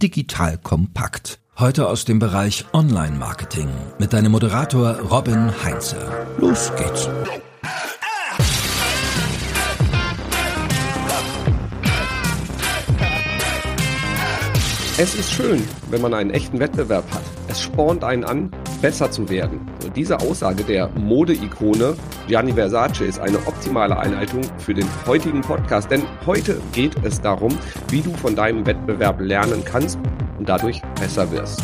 digital kompakt. Heute aus dem Bereich Online-Marketing mit deinem Moderator Robin Heinze. Los geht's. Es ist schön, wenn man einen echten Wettbewerb hat. Es spornt einen an, besser zu werden. Diese Aussage der Mode-Ikone Gianni Versace ist eine optimale Einleitung für den heutigen Podcast, denn heute geht es darum, wie du von deinem Wettbewerb lernen kannst und dadurch besser wirst.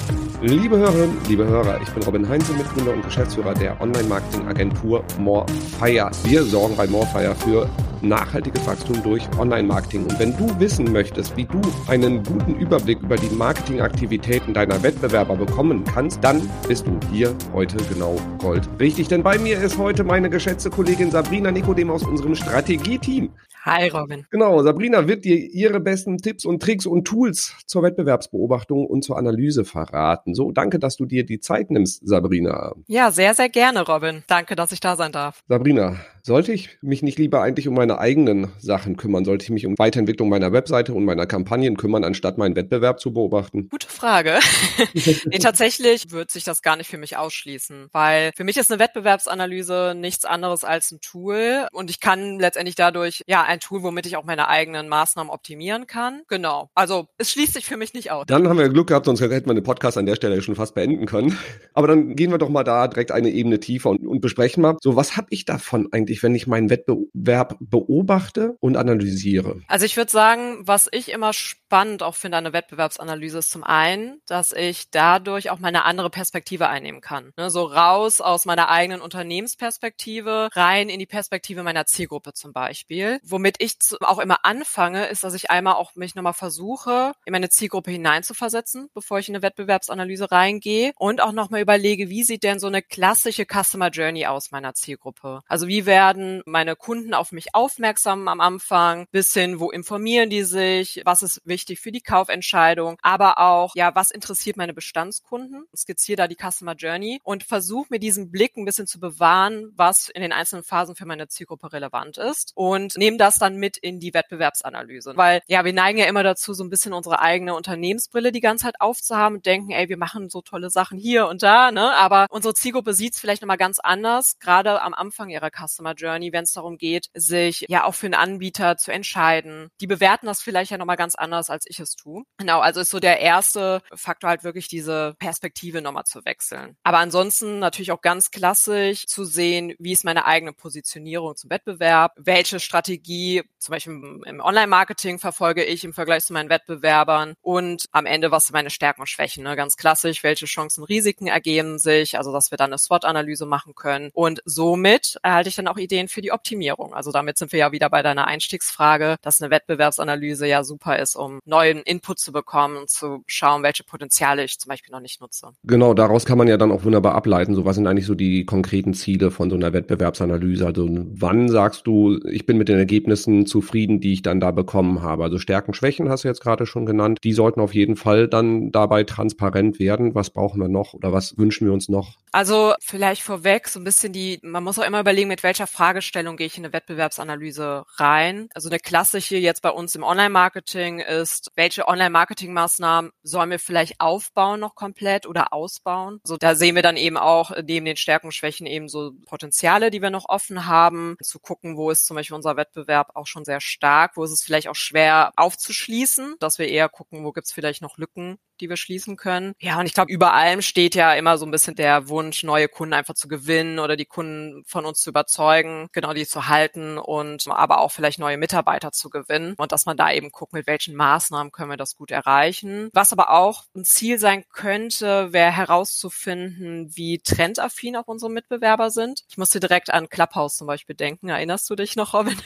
Liebe Hörerinnen, liebe Hörer, ich bin Robin Heinze, Mitgründer und Geschäftsführer der Online-Marketing-Agentur Morefire. Wir sorgen bei Morefire für nachhaltiges Wachstum durch Online-Marketing. Und wenn du wissen möchtest, wie du einen guten Überblick über die Marketingaktivitäten deiner Wettbewerber bekommen kannst, dann bist du hier heute genau Gold richtig. Denn bei mir ist heute meine geschätzte Kollegin Sabrina Nikodem aus unserem Strategieteam. Hi Robin. Genau, Sabrina wird dir ihre besten Tipps und Tricks und Tools zur Wettbewerbsbeobachtung und zur Analyse verraten. So, danke, dass du dir die Zeit nimmst, Sabrina. Ja, sehr, sehr gerne, Robin. Danke, dass ich da sein darf. Sabrina, sollte ich mich nicht lieber eigentlich um meine eigenen Sachen kümmern? Sollte ich mich um Weiterentwicklung meiner Webseite und meiner Kampagnen kümmern, anstatt meinen Wettbewerb zu beobachten? Gute Frage. nee, tatsächlich wird sich das gar nicht für mich ausschließen, weil für mich ist eine Wettbewerbsanalyse nichts anderes als ein Tool und ich kann letztendlich dadurch ja ein Tool, womit ich auch meine eigenen Maßnahmen optimieren kann. Genau. Also es schließt sich für mich nicht aus. Dann haben wir Glück gehabt, sonst hätten wir den Podcast an der Stelle schon fast beenden können. Aber dann gehen wir doch mal da direkt eine Ebene tiefer und, und besprechen mal, so was habe ich davon eigentlich? Ich, wenn ich meinen Wettbewerb beobachte und analysiere? Also ich würde sagen, was ich immer spannend auch finde an der Wettbewerbsanalyse ist zum einen, dass ich dadurch auch meine andere Perspektive einnehmen kann. Ne, so raus aus meiner eigenen Unternehmensperspektive, rein in die Perspektive meiner Zielgruppe zum Beispiel. Womit ich auch immer anfange, ist, dass ich einmal auch mich nochmal versuche, in meine Zielgruppe hineinzuversetzen, bevor ich in eine Wettbewerbsanalyse reingehe und auch nochmal überlege, wie sieht denn so eine klassische Customer Journey aus meiner Zielgruppe? Also wie wäre werden meine Kunden auf mich aufmerksam am Anfang, bis hin, wo informieren die sich, was ist wichtig für die Kaufentscheidung, aber auch, ja, was interessiert meine Bestandskunden? Skizziere da die Customer Journey und versuche mir diesen Blick ein bisschen zu bewahren, was in den einzelnen Phasen für meine Zielgruppe relevant ist und nehme das dann mit in die Wettbewerbsanalyse. Weil, ja, wir neigen ja immer dazu, so ein bisschen unsere eigene Unternehmensbrille die ganze Zeit aufzuhaben und denken, ey, wir machen so tolle Sachen hier und da, ne? Aber unsere Zielgruppe sieht es vielleicht nochmal ganz anders, gerade am Anfang ihrer Customer Journey, wenn es darum geht, sich ja auch für einen Anbieter zu entscheiden. Die bewerten das vielleicht ja nochmal ganz anders, als ich es tue. Genau, also ist so der erste Faktor halt wirklich diese Perspektive nochmal zu wechseln. Aber ansonsten natürlich auch ganz klassisch zu sehen, wie ist meine eigene Positionierung zum Wettbewerb, welche Strategie zum Beispiel im Online-Marketing verfolge ich im Vergleich zu meinen Wettbewerbern und am Ende, was sind meine Stärken und Schwächen. Ne? Ganz klassisch, welche Chancen, Risiken ergeben sich, also dass wir dann eine SWOT-Analyse machen können. Und somit erhalte ich dann auch Ideen für die Optimierung. Also damit sind wir ja wieder bei deiner Einstiegsfrage, dass eine Wettbewerbsanalyse ja super ist, um neuen Input zu bekommen und zu schauen, welche Potenziale ich zum Beispiel noch nicht nutze. Genau, daraus kann man ja dann auch wunderbar ableiten. So was sind eigentlich so die konkreten Ziele von so einer Wettbewerbsanalyse? Also wann sagst du, ich bin mit den Ergebnissen zufrieden, die ich dann da bekommen habe? Also Stärken, Schwächen hast du jetzt gerade schon genannt. Die sollten auf jeden Fall dann dabei transparent werden. Was brauchen wir noch oder was wünschen wir uns noch? Also vielleicht vorweg so ein bisschen die, man muss auch immer überlegen, mit welcher Fragestellung gehe ich in eine Wettbewerbsanalyse rein. Also eine klassische jetzt bei uns im Online-Marketing ist, welche Online-Marketing-Maßnahmen sollen wir vielleicht aufbauen noch komplett oder ausbauen? Also da sehen wir dann eben auch neben den Stärken und Schwächen eben so Potenziale, die wir noch offen haben, zu gucken, wo ist zum Beispiel unser Wettbewerb auch schon sehr stark, wo ist es vielleicht auch schwer aufzuschließen, dass wir eher gucken, wo gibt es vielleicht noch Lücken, die wir schließen können. Ja, und ich glaube, über allem steht ja immer so ein bisschen der Wunsch, neue Kunden einfach zu gewinnen oder die Kunden von uns zu überzeugen, genau die zu halten und aber auch vielleicht neue Mitarbeiter zu gewinnen und dass man da eben guckt, mit welchen Maßnahmen können wir das gut erreichen. Was aber auch ein Ziel sein könnte, wäre herauszufinden, wie trendaffin auch unsere Mitbewerber sind. Ich musste direkt an Clubhouse zum Beispiel denken. Erinnerst du dich noch, Robin?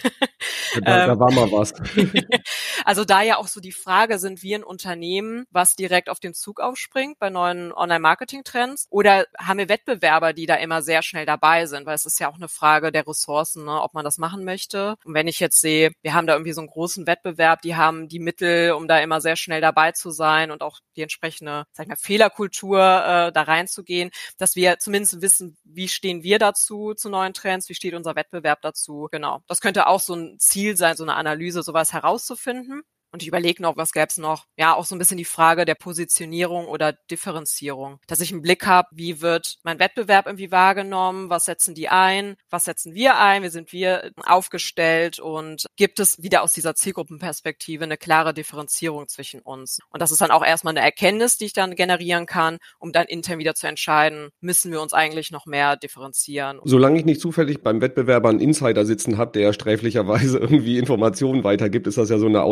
Da, da war mal was. also da ja auch so die Frage, sind wir ein Unternehmen, was direkt auf den Zug aufspringt bei neuen Online-Marketing-Trends oder haben wir Wettbewerber, die da immer sehr schnell dabei sind? Weil es ist ja auch eine Frage der Ressourcen, ne, ob man das machen möchte. Und wenn ich jetzt sehe, wir haben da irgendwie so einen großen Wettbewerb, die haben die Mittel, um da immer sehr schnell dabei zu sein und auch die entsprechende, sag ich mal, Fehlerkultur äh, da reinzugehen, dass wir zumindest wissen, wie stehen wir dazu zu neuen Trends, wie steht unser Wettbewerb dazu. Genau. Das könnte auch so ein Ziel sein, so eine Analyse, sowas herauszufinden. Und ich überlege noch, was gäbe es noch? Ja, auch so ein bisschen die Frage der Positionierung oder Differenzierung. Dass ich einen Blick habe, wie wird mein Wettbewerb irgendwie wahrgenommen, was setzen die ein, was setzen wir ein, wie sind wir aufgestellt und gibt es wieder aus dieser Zielgruppenperspektive eine klare Differenzierung zwischen uns. Und das ist dann auch erstmal eine Erkenntnis, die ich dann generieren kann, um dann intern wieder zu entscheiden, müssen wir uns eigentlich noch mehr differenzieren. Solange ich nicht zufällig beim Wettbewerber einen Insider sitzen habe, der sträflicherweise irgendwie Informationen weitergibt, ist das ja so eine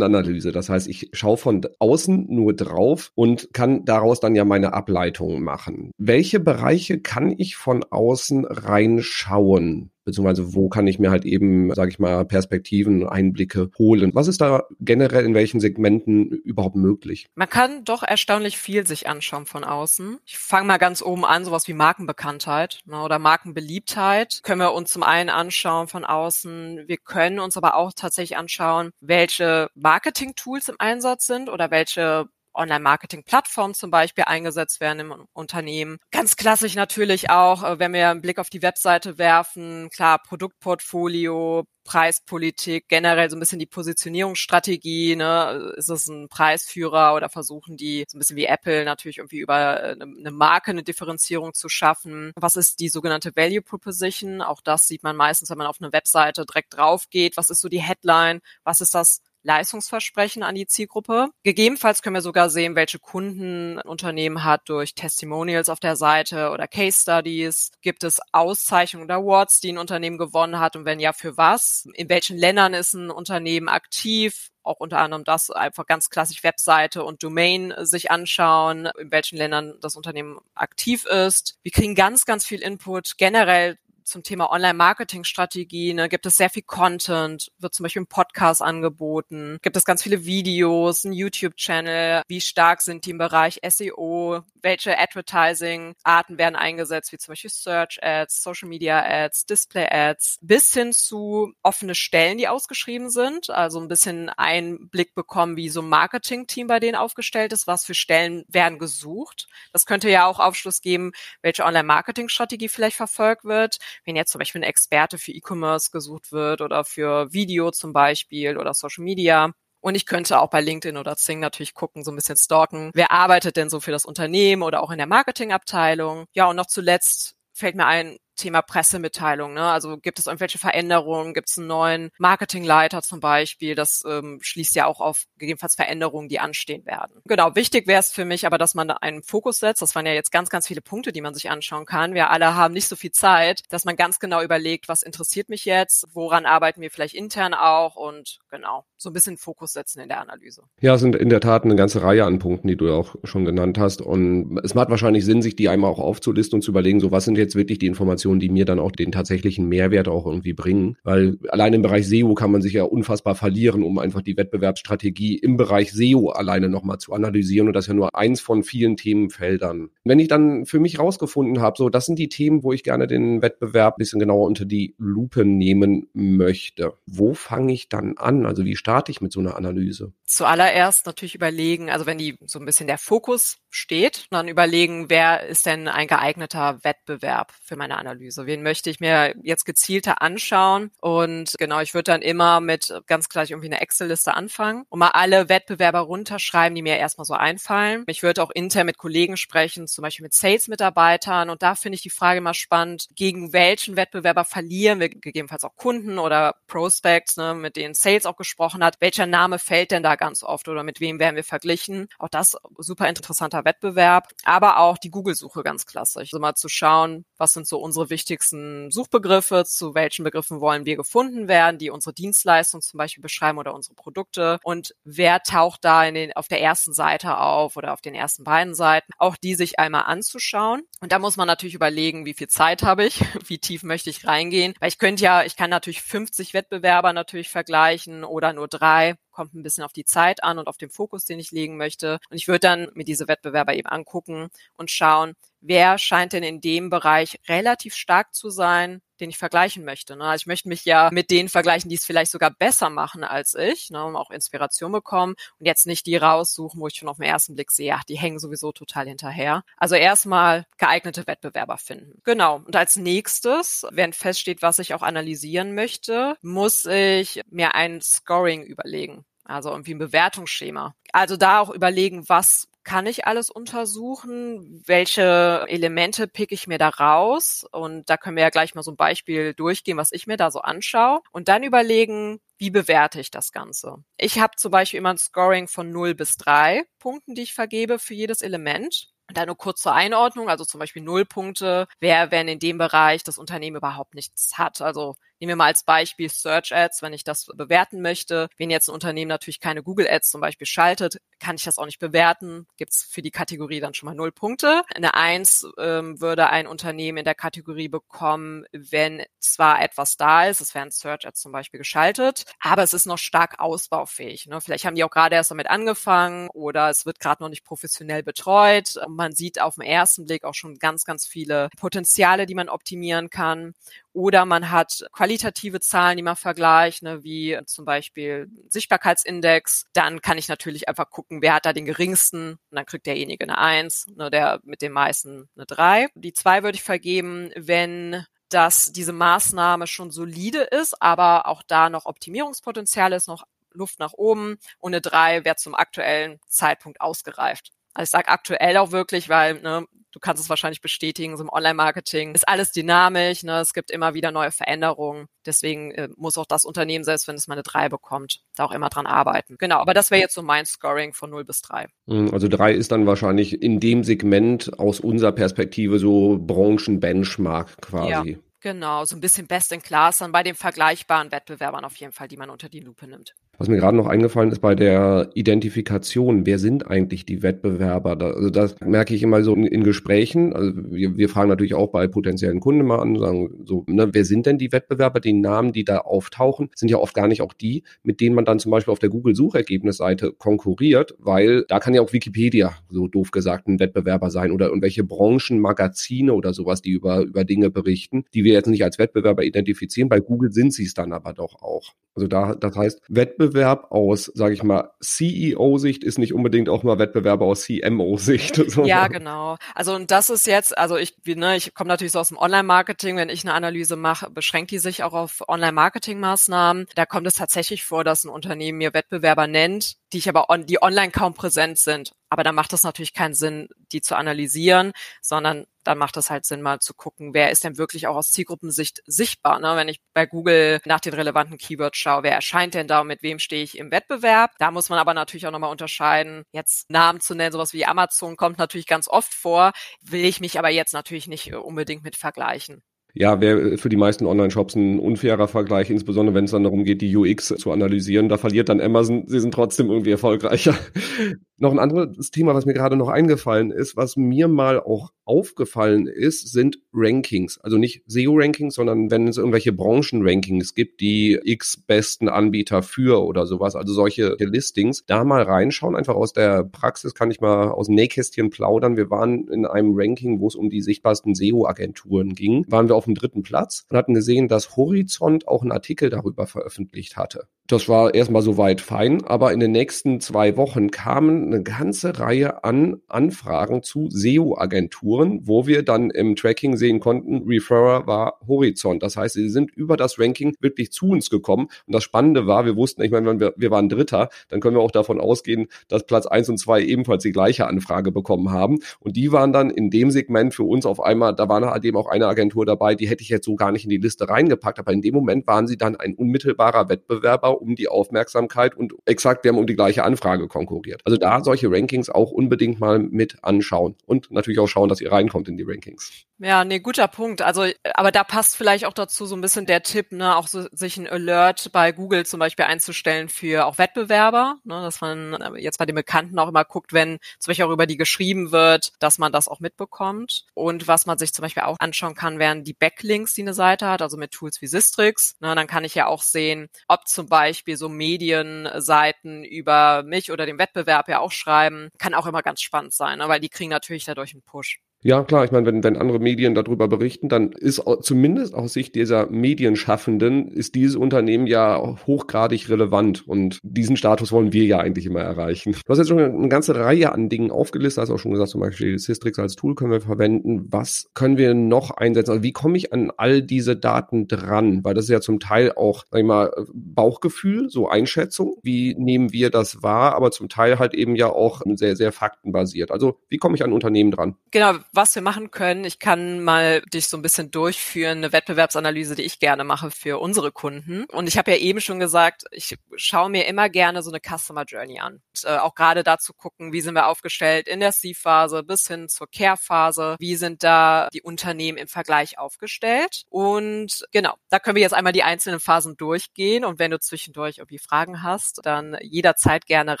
Outside-In-Analyse. Das heißt, ich schaue von außen nur drauf und kann daraus dann ja meine Ableitungen machen. Welche Bereiche kann ich von außen reinschauen? Beziehungsweise wo kann ich mir halt eben, sage ich mal, Perspektiven, Einblicke holen. Was ist da generell in welchen Segmenten überhaupt möglich? Man kann doch erstaunlich viel sich anschauen von außen. Ich fange mal ganz oben an, sowas wie Markenbekanntheit ne, oder Markenbeliebtheit können wir uns zum einen anschauen von außen. Wir können uns aber auch tatsächlich anschauen, welche Marketing-Tools im Einsatz sind oder welche Online-Marketing-Plattformen zum Beispiel eingesetzt werden im Unternehmen. Ganz klassisch natürlich auch, äh, wenn wir einen Blick auf die Webseite werfen, klar, Produktportfolio, Preispolitik, generell so ein bisschen die Positionierungsstrategie, ne? ist es ein Preisführer oder versuchen die so ein bisschen wie Apple natürlich irgendwie über äh, eine Marke eine Differenzierung zu schaffen. Was ist die sogenannte Value Proposition? Auch das sieht man meistens, wenn man auf eine Webseite direkt drauf geht. Was ist so die Headline? Was ist das Leistungsversprechen an die Zielgruppe. Gegebenenfalls können wir sogar sehen, welche Kunden ein Unternehmen hat durch Testimonials auf der Seite oder Case Studies. Gibt es Auszeichnungen oder Awards, die ein Unternehmen gewonnen hat und wenn ja, für was? In welchen Ländern ist ein Unternehmen aktiv? auch unter anderem das einfach ganz klassisch Webseite und Domain sich anschauen, in welchen Ländern das Unternehmen aktiv ist. Wir kriegen ganz, ganz viel Input generell zum Thema Online-Marketing-Strategie ne, gibt es sehr viel Content, wird zum Beispiel ein Podcast angeboten, gibt es ganz viele Videos, ein YouTube-Channel, wie stark sind die im Bereich SEO, welche Advertising-Arten werden eingesetzt, wie zum Beispiel Search-Ads, Social-Media-Ads, Display-Ads, bis hin zu offene Stellen, die ausgeschrieben sind, also ein bisschen Einblick bekommen, wie so ein Marketing-Team bei denen aufgestellt ist, was für Stellen werden gesucht. Das könnte ja auch Aufschluss geben, welche Online-Marketing-Strategie vielleicht verfolgt wird, wenn jetzt zum Beispiel ein Experte für E-Commerce gesucht wird oder für Video zum Beispiel oder Social Media. Und ich könnte auch bei LinkedIn oder Zing natürlich gucken, so ein bisschen stalken. Wer arbeitet denn so für das Unternehmen oder auch in der Marketingabteilung? Ja, und noch zuletzt fällt mir ein, Thema Pressemitteilung. Ne? Also gibt es irgendwelche Veränderungen? Gibt es einen neuen Marketingleiter zum Beispiel? Das ähm, schließt ja auch auf gegebenenfalls Veränderungen, die anstehen werden. Genau, wichtig wäre es für mich aber, dass man da einen Fokus setzt. Das waren ja jetzt ganz, ganz viele Punkte, die man sich anschauen kann. Wir alle haben nicht so viel Zeit, dass man ganz genau überlegt, was interessiert mich jetzt? Woran arbeiten wir vielleicht intern auch? Und genau, so ein bisschen Fokus setzen in der Analyse. Ja, es sind in der Tat eine ganze Reihe an Punkten, die du auch schon genannt hast. Und es macht wahrscheinlich Sinn, sich die einmal auch aufzulisten und zu überlegen, so was sind jetzt wirklich die Informationen, Informationen, die mir dann auch den tatsächlichen Mehrwert auch irgendwie bringen. Weil allein im Bereich SEO kann man sich ja unfassbar verlieren, um einfach die Wettbewerbsstrategie im Bereich SEO alleine nochmal zu analysieren. Und das ist ja nur eins von vielen Themenfeldern. Wenn ich dann für mich rausgefunden habe, so, das sind die Themen, wo ich gerne den Wettbewerb ein bisschen genauer unter die Lupe nehmen möchte. Wo fange ich dann an? Also wie starte ich mit so einer Analyse? Zuallererst natürlich überlegen, also wenn die so ein bisschen der Fokus steht, dann überlegen, wer ist denn ein geeigneter Wettbewerb für meine Analyse? Analyse. Wen möchte ich mir jetzt gezielter anschauen? Und genau, ich würde dann immer mit ganz gleich irgendwie eine Excel-Liste anfangen und mal alle Wettbewerber runterschreiben, die mir erstmal so einfallen. Ich würde auch intern mit Kollegen sprechen, zum Beispiel mit Sales-Mitarbeitern. Und da finde ich die Frage immer spannend, gegen welchen Wettbewerber verlieren wir gegebenenfalls auch Kunden oder Prospects, ne, mit denen Sales auch gesprochen hat. Welcher Name fällt denn da ganz oft oder mit wem werden wir verglichen? Auch das super interessanter Wettbewerb. Aber auch die Google-Suche ganz klassisch. Also mal zu schauen, was sind so unsere wichtigsten Suchbegriffe, zu welchen Begriffen wollen wir gefunden werden, die unsere Dienstleistung zum Beispiel beschreiben oder unsere Produkte. Und wer taucht da in den, auf der ersten Seite auf oder auf den ersten beiden Seiten, auch die sich einmal anzuschauen. Und da muss man natürlich überlegen, wie viel Zeit habe ich, wie tief möchte ich reingehen, weil ich könnte ja, ich kann natürlich 50 Wettbewerber natürlich vergleichen oder nur drei kommt ein bisschen auf die Zeit an und auf den Fokus, den ich legen möchte. Und ich würde dann mir diese Wettbewerber eben angucken und schauen, wer scheint denn in dem Bereich relativ stark zu sein, den ich vergleichen möchte. Ne? Also ich möchte mich ja mit denen vergleichen, die es vielleicht sogar besser machen als ich, ne, um auch Inspiration bekommen und jetzt nicht die raussuchen, wo ich schon auf den ersten Blick sehe, ach, die hängen sowieso total hinterher. Also erstmal geeignete Wettbewerber finden. Genau. Und als nächstes, während feststeht, was ich auch analysieren möchte, muss ich mir ein Scoring überlegen. Also irgendwie ein Bewertungsschema. Also da auch überlegen, was kann ich alles untersuchen? Welche Elemente pick ich mir da raus? Und da können wir ja gleich mal so ein Beispiel durchgehen, was ich mir da so anschaue. Und dann überlegen, wie bewerte ich das Ganze? Ich habe zum Beispiel immer ein Scoring von 0 bis 3 Punkten, die ich vergebe für jedes Element. Und dann nur kurz zur Einordnung, also zum Beispiel null Punkte, wer, wenn in dem Bereich das Unternehmen überhaupt nichts hat. Also Nehmen wir mal als Beispiel Search Ads, wenn ich das bewerten möchte. Wenn jetzt ein Unternehmen natürlich keine Google Ads zum Beispiel schaltet, kann ich das auch nicht bewerten. Gibt es für die Kategorie dann schon mal null Punkte. Eine Eins ähm, würde ein Unternehmen in der Kategorie bekommen, wenn zwar etwas da ist, es wären Search Ads zum Beispiel geschaltet, aber es ist noch stark ausbaufähig. Ne? Vielleicht haben die auch gerade erst damit angefangen oder es wird gerade noch nicht professionell betreut. Man sieht auf den ersten Blick auch schon ganz, ganz viele Potenziale, die man optimieren kann. Oder man hat qualitative Zahlen, die man vergleicht, ne, wie zum Beispiel Sichtbarkeitsindex. Dann kann ich natürlich einfach gucken, wer hat da den geringsten. Und dann kriegt derjenige eine Eins, ne, der mit den meisten eine Drei. Die zwei würde ich vergeben, wenn dass diese Maßnahme schon solide ist, aber auch da noch Optimierungspotenzial ist, noch Luft nach oben. Und eine drei wäre zum aktuellen Zeitpunkt ausgereift. Also ich sage aktuell auch wirklich, weil ne, du kannst es wahrscheinlich bestätigen, so im Online-Marketing ist alles dynamisch, ne? es gibt immer wieder neue Veränderungen. Deswegen äh, muss auch das Unternehmen, selbst wenn es mal eine 3 bekommt, da auch immer dran arbeiten. Genau, aber das wäre jetzt so mein Scoring von 0 bis 3. Hm, also 3 ist dann wahrscheinlich in dem Segment aus unserer Perspektive so Branchen-Benchmark quasi. Ja. Genau, so ein bisschen best in class dann bei den vergleichbaren Wettbewerbern auf jeden Fall, die man unter die Lupe nimmt. Was mir gerade noch eingefallen ist bei der Identifikation, wer sind eigentlich die Wettbewerber? Also das merke ich immer so in, in Gesprächen. Also wir, wir, fragen natürlich auch bei potenziellen Kunden mal an, sagen so, ne, wer sind denn die Wettbewerber? Die Namen, die da auftauchen, sind ja oft gar nicht auch die, mit denen man dann zum Beispiel auf der Google-Suchergebnisseite konkurriert, weil da kann ja auch Wikipedia, so doof gesagt, ein Wettbewerber sein oder irgendwelche Branchenmagazine oder sowas, die über, über Dinge berichten, die wir jetzt nicht als Wettbewerber identifizieren. Bei Google sind sie es dann aber doch auch. Also da, das heißt, Wettbewerb aus, sage ich mal, CEO-Sicht ist nicht unbedingt auch mal Wettbewerb aus CMO-Sicht. Ja, genau. Also und das ist jetzt, also ich, ne, ich komme natürlich so aus dem Online-Marketing, wenn ich eine Analyse mache, beschränkt die sich auch auf Online-Marketing-Maßnahmen. Da kommt es tatsächlich vor, dass ein Unternehmen mir Wettbewerber nennt, die ich aber on, die online kaum präsent sind. Aber da macht es natürlich keinen Sinn, die zu analysieren, sondern dann macht es halt Sinn, mal zu gucken, wer ist denn wirklich auch aus Zielgruppensicht sichtbar. Ne? Wenn ich bei Google nach den relevanten Keywords schaue, wer erscheint denn da und mit wem stehe ich im Wettbewerb? Da muss man aber natürlich auch nochmal unterscheiden, jetzt Namen zu nennen, sowas wie Amazon kommt natürlich ganz oft vor, will ich mich aber jetzt natürlich nicht unbedingt mit vergleichen ja, wäre für die meisten Online-Shops ein unfairer Vergleich, insbesondere wenn es dann darum geht, die UX zu analysieren. Da verliert dann Amazon, sie sind trotzdem irgendwie erfolgreicher. noch ein anderes Thema, was mir gerade noch eingefallen ist, was mir mal auch aufgefallen ist, sind Rankings. Also nicht SEO-Rankings, sondern wenn es irgendwelche Branchen-Rankings gibt, die x besten Anbieter für oder sowas, also solche Listings, da mal reinschauen, einfach aus der Praxis kann ich mal aus dem Nähkästchen plaudern. Wir waren in einem Ranking, wo es um die sichtbarsten SEO-Agenturen ging, waren wir auf dem dritten Platz und hatten gesehen, dass Horizont auch einen Artikel darüber veröffentlicht hatte. Das war erstmal soweit fein, aber in den nächsten zwei Wochen kamen eine ganze Reihe an Anfragen zu SEO-Agenturen, wo wir dann im Tracking sehen konnten, Referrer war Horizont. Das heißt, sie sind über das Ranking wirklich zu uns gekommen. Und das Spannende war, wir wussten, ich meine, wir, wir waren Dritter, dann können wir auch davon ausgehen, dass Platz eins und zwei ebenfalls die gleiche Anfrage bekommen haben. Und die waren dann in dem Segment für uns auf einmal, da war halt eben auch eine Agentur dabei, die hätte ich jetzt so gar nicht in die Liste reingepackt, aber in dem Moment waren sie dann ein unmittelbarer Wettbewerber um die Aufmerksamkeit und exakt, wir haben um die gleiche Anfrage konkurriert. Also da solche Rankings auch unbedingt mal mit anschauen und natürlich auch schauen, dass ihr reinkommt in die Rankings. Ja, nee, guter Punkt. Also, aber da passt vielleicht auch dazu so ein bisschen der Tipp, ne, auch so, sich ein Alert bei Google zum Beispiel einzustellen für auch Wettbewerber, ne, dass man äh, jetzt bei den Bekannten auch immer guckt, wenn zum Beispiel auch über die geschrieben wird, dass man das auch mitbekommt. Und was man sich zum Beispiel auch anschauen kann, wären die Backlinks, die eine Seite hat, also mit Tools wie Sistrix. Ne, dann kann ich ja auch sehen, ob zum Beispiel so Medienseiten über mich oder den Wettbewerb ja auch schreiben, kann auch immer ganz spannend sein, ne, weil die kriegen natürlich dadurch einen Push. Ja, klar, ich meine, wenn, wenn andere Medien darüber berichten, dann ist zumindest aus Sicht dieser Medienschaffenden, ist dieses Unternehmen ja hochgradig relevant und diesen Status wollen wir ja eigentlich immer erreichen. Du hast jetzt schon eine ganze Reihe an Dingen aufgelistet, hast auch schon gesagt, zum Beispiel Systrix als Tool können wir verwenden. Was können wir noch einsetzen? Also wie komme ich an all diese Daten dran? Weil das ist ja zum Teil auch, sag ich mal, Bauchgefühl, so Einschätzung. Wie nehmen wir das wahr? Aber zum Teil halt eben ja auch sehr, sehr faktenbasiert. Also wie komme ich an Unternehmen dran? Genau, was wir machen können, ich kann mal dich so ein bisschen durchführen, eine Wettbewerbsanalyse, die ich gerne mache für unsere Kunden. Und ich habe ja eben schon gesagt, ich schaue mir immer gerne so eine Customer Journey an. Und, äh, auch gerade dazu gucken, wie sind wir aufgestellt in der C-Phase bis hin zur Care-Phase, wie sind da die Unternehmen im Vergleich aufgestellt. Und genau, da können wir jetzt einmal die einzelnen Phasen durchgehen. Und wenn du zwischendurch irgendwie Fragen hast, dann jederzeit gerne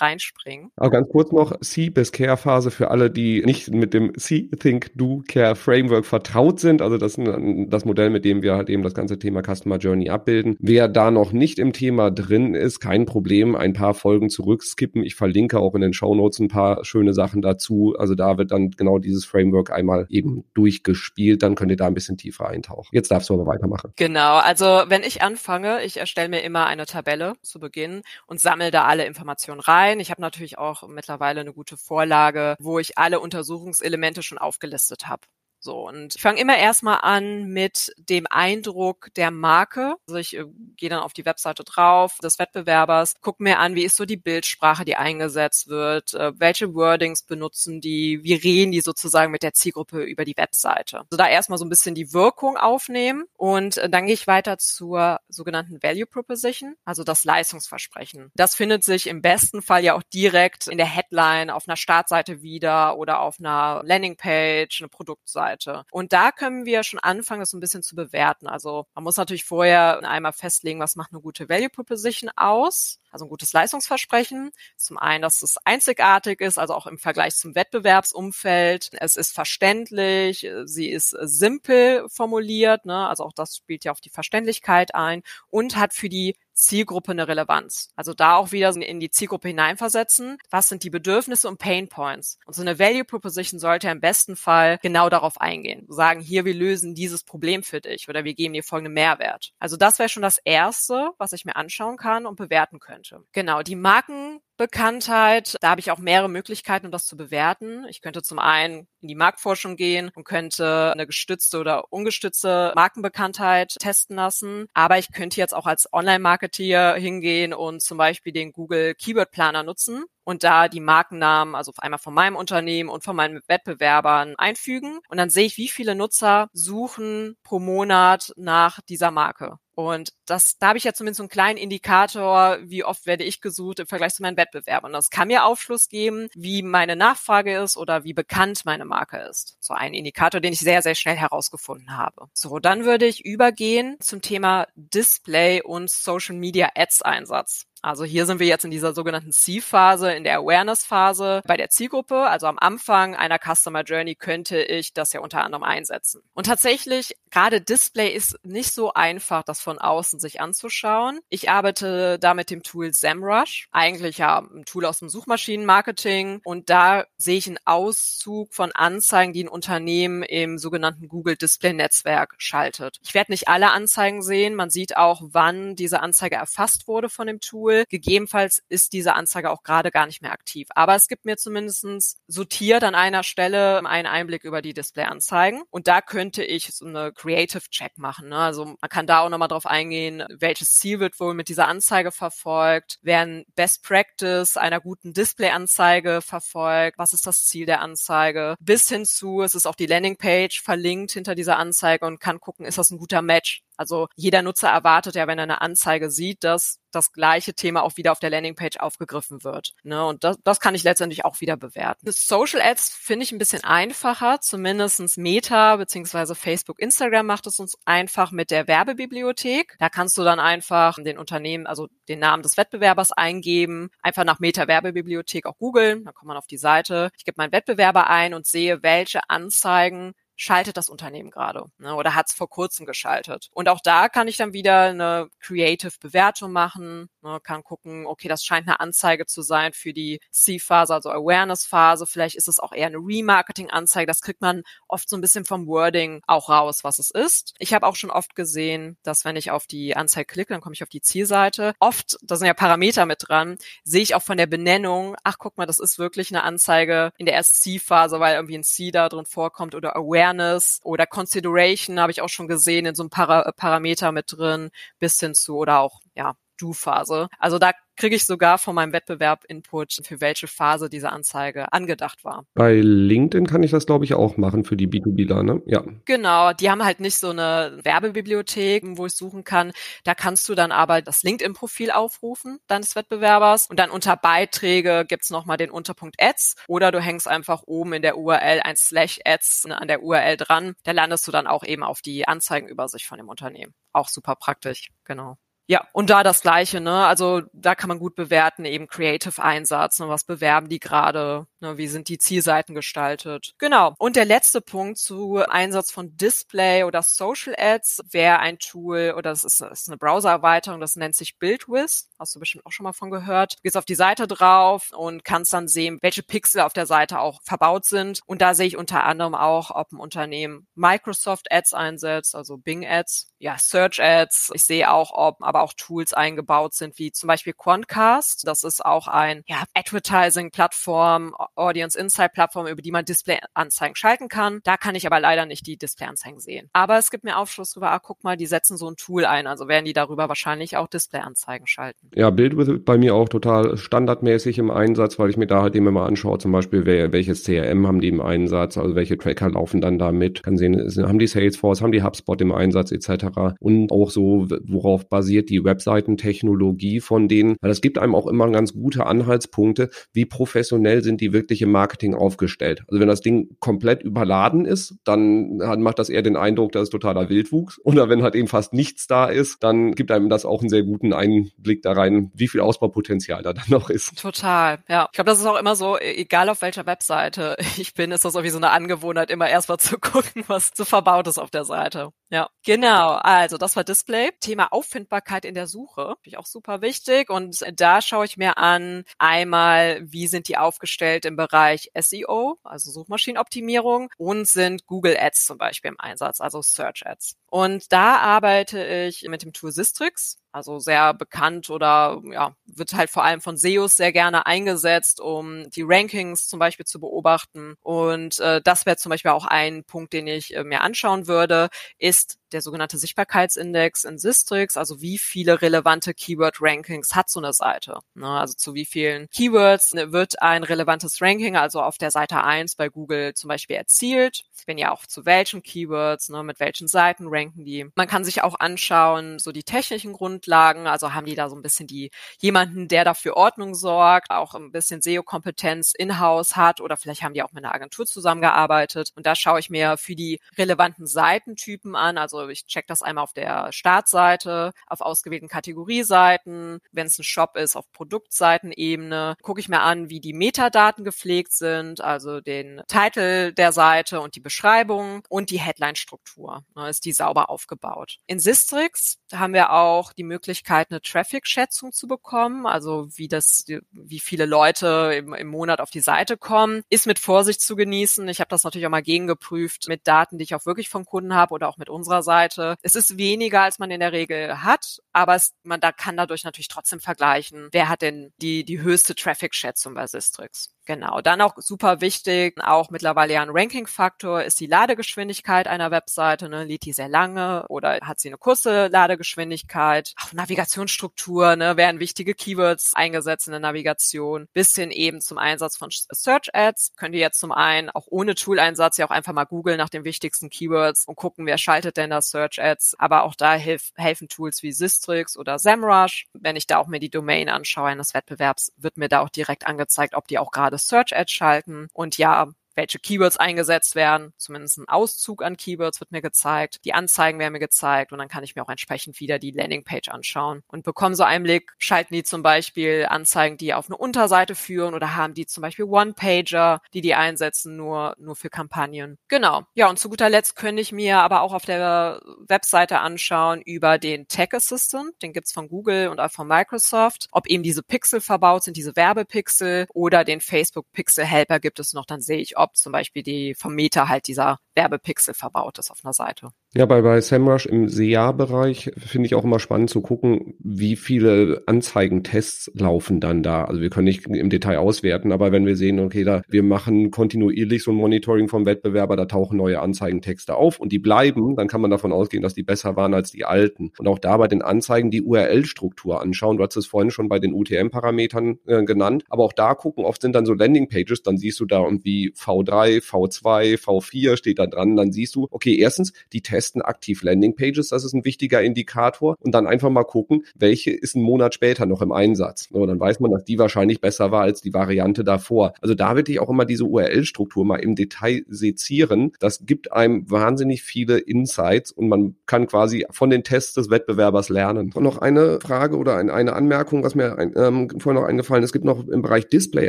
reinspringen. Aber ganz kurz noch, C bis Care-Phase für alle, die nicht mit dem C-Think Think, Do, Care Framework vertraut sind. Also das ist das Modell, mit dem wir halt eben das ganze Thema Customer Journey abbilden. Wer da noch nicht im Thema drin ist, kein Problem, ein paar Folgen zurückskippen. Ich verlinke auch in den Show Notes ein paar schöne Sachen dazu. Also da wird dann genau dieses Framework einmal eben durchgespielt. Dann könnt ihr da ein bisschen tiefer eintauchen. Jetzt darfst du aber weitermachen. Genau. Also wenn ich anfange, ich erstelle mir immer eine Tabelle zu Beginn und sammle da alle Informationen rein. Ich habe natürlich auch mittlerweile eine gute Vorlage, wo ich alle Untersuchungselemente schon aufgelistet aufgelistet habe. So, und ich fange immer erstmal an mit dem Eindruck der Marke. Also ich äh, gehe dann auf die Webseite drauf des Wettbewerbers, gucke mir an, wie ist so die Bildsprache, die eingesetzt wird, äh, welche Wordings benutzen die, wie reden die sozusagen mit der Zielgruppe über die Webseite. Also da erstmal so ein bisschen die Wirkung aufnehmen und äh, dann gehe ich weiter zur sogenannten Value Proposition, also das Leistungsversprechen. Das findet sich im besten Fall ja auch direkt in der Headline auf einer Startseite wieder oder auf einer Landingpage, eine Produktseite. Seite. Und da können wir schon anfangen, das so ein bisschen zu bewerten. Also man muss natürlich vorher einmal festlegen, was macht eine gute Value Proposition aus also ein gutes Leistungsversprechen. Zum einen, dass es einzigartig ist, also auch im Vergleich zum Wettbewerbsumfeld. Es ist verständlich, sie ist simpel formuliert, ne? also auch das spielt ja auf die Verständlichkeit ein und hat für die Zielgruppe eine Relevanz. Also da auch wieder in die Zielgruppe hineinversetzen. Was sind die Bedürfnisse und Pain Points? Und so eine Value Proposition sollte im besten Fall genau darauf eingehen. Sagen, hier, wir lösen dieses Problem für dich oder wir geben dir folgenden Mehrwert. Also das wäre schon das Erste, was ich mir anschauen kann und bewerten könnte. Genau, die Marken Bekanntheit. Da habe ich auch mehrere Möglichkeiten, um das zu bewerten. Ich könnte zum einen in die Marktforschung gehen und könnte eine gestützte oder ungestützte Markenbekanntheit testen lassen. Aber ich könnte jetzt auch als Online-Marketeer hingehen und zum Beispiel den Google Keyword Planner nutzen und da die Markennamen, also einmal von meinem Unternehmen und von meinen Wettbewerbern einfügen. Und dann sehe ich, wie viele Nutzer suchen pro Monat nach dieser Marke. Und das, da habe ich ja zumindest so einen kleinen Indikator, wie oft werde ich gesucht im Vergleich zu meinen Wettbewerbern. Das kann mir Aufschluss geben, wie meine Nachfrage ist oder wie bekannt meine Marke ist. So ein Indikator, den ich sehr, sehr schnell herausgefunden habe. So, dann würde ich übergehen zum Thema Display und Social Media Ads Einsatz. Also hier sind wir jetzt in dieser sogenannten C-Phase, in der Awareness-Phase bei der Zielgruppe. Also am Anfang einer Customer Journey könnte ich das ja unter anderem einsetzen. Und tatsächlich, gerade Display ist nicht so einfach, das von außen sich anzuschauen. Ich arbeite da mit dem Tool SEMrush, eigentlich ja ein Tool aus dem Suchmaschinenmarketing. Und da sehe ich einen Auszug von Anzeigen, die ein Unternehmen im sogenannten Google Display Netzwerk schaltet. Ich werde nicht alle Anzeigen sehen. Man sieht auch, wann diese Anzeige erfasst wurde von dem Tool Tool. Gegebenenfalls ist diese Anzeige auch gerade gar nicht mehr aktiv. Aber es gibt mir zumindestens sortiert an einer Stelle einen Einblick über die Displayanzeigen. Und da könnte ich so eine Creative Check machen. Ne? Also man kann da auch nochmal drauf eingehen, welches Ziel wird wohl mit dieser Anzeige verfolgt, werden Best Practice einer guten Displayanzeige verfolgt, was ist das Ziel der Anzeige, bis hin zu, es ist auch die Landingpage verlinkt hinter dieser Anzeige und kann gucken, ist das ein guter Match also jeder Nutzer erwartet ja, wenn er eine Anzeige sieht, dass das gleiche Thema auch wieder auf der Landingpage aufgegriffen wird. Ne? Und das, das kann ich letztendlich auch wieder bewerten. Social Ads finde ich ein bisschen einfacher, zumindestens Meta beziehungsweise Facebook, Instagram macht es uns einfach mit der Werbebibliothek. Da kannst du dann einfach den Unternehmen, also den Namen des Wettbewerbers eingeben, einfach nach Meta Werbebibliothek auch googeln, dann kommt man auf die Seite, ich gebe meinen Wettbewerber ein und sehe, welche Anzeigen schaltet das Unternehmen gerade ne, oder hat es vor kurzem geschaltet. Und auch da kann ich dann wieder eine Creative Bewertung machen. Ne, kann gucken, okay, das scheint eine Anzeige zu sein für die C-Phase, also Awareness-Phase. Vielleicht ist es auch eher eine Remarketing-Anzeige. Das kriegt man oft so ein bisschen vom Wording auch raus, was es ist. Ich habe auch schon oft gesehen, dass wenn ich auf die Anzeige klicke, dann komme ich auf die Zielseite. Oft, da sind ja Parameter mit dran, sehe ich auch von der Benennung, ach guck mal, das ist wirklich eine Anzeige in der C-Phase, weil irgendwie ein C da drin vorkommt oder Awareness oder Consideration habe ich auch schon gesehen in so einem Para Parameter mit drin, bis hin zu oder auch ja Do-Phase. Also da kriege ich sogar von meinem Wettbewerb Input, für welche Phase diese Anzeige angedacht war. Bei LinkedIn kann ich das, glaube ich, auch machen für die B2Bler, ne? Ja. Genau, die haben halt nicht so eine Werbebibliothek, wo ich suchen kann. Da kannst du dann aber das LinkedIn-Profil aufrufen deines Wettbewerbers und dann unter Beiträge gibt's nochmal den Unterpunkt Ads oder du hängst einfach oben in der URL ein Slash Ads an der URL dran. Da landest du dann auch eben auf die Anzeigenübersicht von dem Unternehmen. Auch super praktisch, genau. Ja, und da das Gleiche, ne? Also da kann man gut bewerten, eben Creative Einsatz, ne? was bewerben die gerade, ne? wie sind die Zielseiten gestaltet. Genau. Und der letzte Punkt zu Einsatz von Display oder Social Ads wäre ein Tool oder das ist, ist eine Browser-Erweiterung, das nennt sich BuildWiz. Hast du bestimmt auch schon mal von gehört. Du gehst auf die Seite drauf und kannst dann sehen, welche Pixel auf der Seite auch verbaut sind. Und da sehe ich unter anderem auch, ob ein Unternehmen Microsoft Ads einsetzt, also Bing Ads, ja, Search Ads. Ich sehe auch, ob aber auch Tools eingebaut sind, wie zum Beispiel Quantcast. Das ist auch ein ja, Advertising-Plattform, Audience Insight-Plattform, über die man Display-Anzeigen schalten kann. Da kann ich aber leider nicht die Display-Anzeigen sehen. Aber es gibt mir Aufschluss darüber, ah, guck mal, die setzen so ein Tool ein. Also werden die darüber wahrscheinlich auch Display-Anzeigen schalten. Ja, Bild wird bei mir auch total standardmäßig im Einsatz, weil ich mir da halt immer mal anschaue, zum Beispiel, wer, welches CRM haben die im Einsatz, also welche Tracker laufen dann da mit. Kann sehen, haben die Salesforce, haben die HubSpot im Einsatz etc. Und auch so, worauf basiert die Webseitentechnologie von denen, weil es gibt einem auch immer ganz gute Anhaltspunkte, wie professionell sind die wirklich im Marketing aufgestellt. Also wenn das Ding komplett überladen ist, dann macht das eher den Eindruck, dass es totaler Wildwuchs. Oder wenn halt eben fast nichts da ist, dann gibt einem das auch einen sehr guten Einblick da rein, wie viel Ausbaupotenzial da dann noch ist. Total, ja. Ich glaube, das ist auch immer so, e-, egal auf welcher Webseite ich bin, ist das irgendwie so eine Angewohnheit, immer erstmal zu gucken, was zu verbaut ist auf der Seite. Ja, genau. Also das war Display. Thema Auffindbarkeit in der Suche, finde ich auch super wichtig. Und da schaue ich mir an, einmal, wie sind die aufgestellt im Bereich SEO, also Suchmaschinenoptimierung, und sind Google Ads zum Beispiel im Einsatz, also Search Ads. Und da arbeite ich mit dem Tool Sistrix also sehr bekannt oder ja, wird halt vor allem von SEOs sehr gerne eingesetzt, um die Rankings zum Beispiel zu beobachten. Und äh, das wäre zum Beispiel auch ein Punkt, den ich äh, mir anschauen würde, ist der sogenannte Sichtbarkeitsindex in Sistrix, also wie viele relevante Keyword-Rankings hat so eine Seite. Ne? Also zu wie vielen Keywords ne, wird ein relevantes Ranking, also auf der Seite eins bei Google zum Beispiel erzielt. Wenn ja auch zu welchen Keywords, ne, mit welchen Seiten ranken die. Man kann sich auch anschauen, so die technischen Grundlagen, Grundlagen. Also haben die da so ein bisschen die jemanden, der dafür Ordnung sorgt, auch ein bisschen SEO-Kompetenz in-house hat oder vielleicht haben die auch mit einer Agentur zusammengearbeitet. Und da schaue ich mir für die relevanten Seitentypen an. Also ich check das einmal auf der Startseite, auf ausgewählten Kategorieseiten, wenn es ein Shop ist, auf Produktseitenebene, gucke ich mir an, wie die Metadaten gepflegt sind, also den Titel der Seite und die Beschreibung und die Headline-Struktur. Ne, ist die sauber aufgebaut. In Sistrix haben wir auch die Möglichkeit, eine Traffic-Schätzung zu bekommen, also wie das, wie viele Leute im, im Monat auf die Seite kommen, ist mit Vorsicht zu genießen. Ich habe das natürlich auch mal gegengeprüft mit Daten, die ich auch wirklich vom Kunden habe oder auch mit unserer Seite. Es ist weniger, als man in der Regel hat, aber es, man da kann dadurch natürlich trotzdem vergleichen, wer hat denn die, die höchste Traffic-Schätzung bei Sistrix. Genau. Dann auch super wichtig, auch mittlerweile ja ein Ranking-Faktor, ist die Ladegeschwindigkeit einer Webseite. Ne? Lädt die sehr lange oder hat sie eine kurze Ladegeschwindigkeit? Auch Navigationsstruktur, ne? werden wichtige Keywords eingesetzt in der Navigation, bis hin eben zum Einsatz von Search Ads. Könnt ihr jetzt zum einen auch ohne Tool-Einsatz ja auch einfach mal googeln nach den wichtigsten Keywords und gucken, wer schaltet denn da Search Ads. Aber auch da hilf, helfen Tools wie Sistrix oder SEMrush. Wenn ich da auch mir die Domain anschaue eines Wettbewerbs, wird mir da auch direkt angezeigt, ob die auch gerade Search Ads schalten. Und ja, welche Keywords eingesetzt werden. Zumindest ein Auszug an Keywords wird mir gezeigt. Die Anzeigen werden mir gezeigt und dann kann ich mir auch entsprechend wieder die Landingpage anschauen und bekomme so einen Blick, schalten die zum Beispiel Anzeigen, die auf eine Unterseite führen oder haben die zum Beispiel One-Pager, die die einsetzen nur, nur für Kampagnen. Genau. Ja, und zu guter Letzt könnte ich mir aber auch auf der Webseite anschauen über den Tech Assistant. Den gibt's von Google und auch von Microsoft. Ob eben diese Pixel verbaut sind, diese Werbepixel oder den Facebook Pixel Helper gibt es noch. Dann sehe ich, ob zum Beispiel die vom Meta halt dieser Werbepixel verbaut ist auf einer Seite. Ja, bei, bei SEMrush im SEA-Bereich finde ich auch immer spannend zu gucken, wie viele Anzeigentests laufen dann da. Also wir können nicht im Detail auswerten, aber wenn wir sehen, okay, da wir machen kontinuierlich so ein Monitoring vom Wettbewerber, da tauchen neue Anzeigentexte auf und die bleiben, dann kann man davon ausgehen, dass die besser waren als die alten. Und auch da bei den Anzeigen die URL-Struktur anschauen. Du hast es vorhin schon bei den UTM-Parametern äh, genannt, aber auch da gucken, oft sind dann so Landing-Pages, dann siehst du da irgendwie V3, V2, V4 steht da dran, dann siehst du, okay, erstens, die testen aktiv Landingpages, das ist ein wichtiger Indikator. Und dann einfach mal gucken, welche ist ein Monat später noch im Einsatz. So, dann weiß man, dass die wahrscheinlich besser war als die Variante davor. Also da würde ich auch immer diese URL-Struktur mal im Detail sezieren. Das gibt einem wahnsinnig viele Insights und man kann quasi von den Tests des Wettbewerbers lernen. Und noch eine Frage oder ein, eine Anmerkung, was mir ein, ähm, vorhin noch eingefallen ist. Es gibt noch im Bereich Display